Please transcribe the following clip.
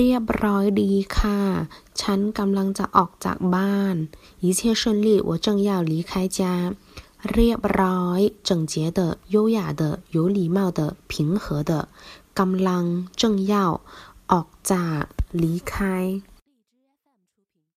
เรียบร้อยดีค่ะ ฉันกำลังจะออกจากบ้าน一切顺利我正要离开家เรียบร้อย整洁的优雅的有礼貌的平和的กำลัง正要ออกจาก离开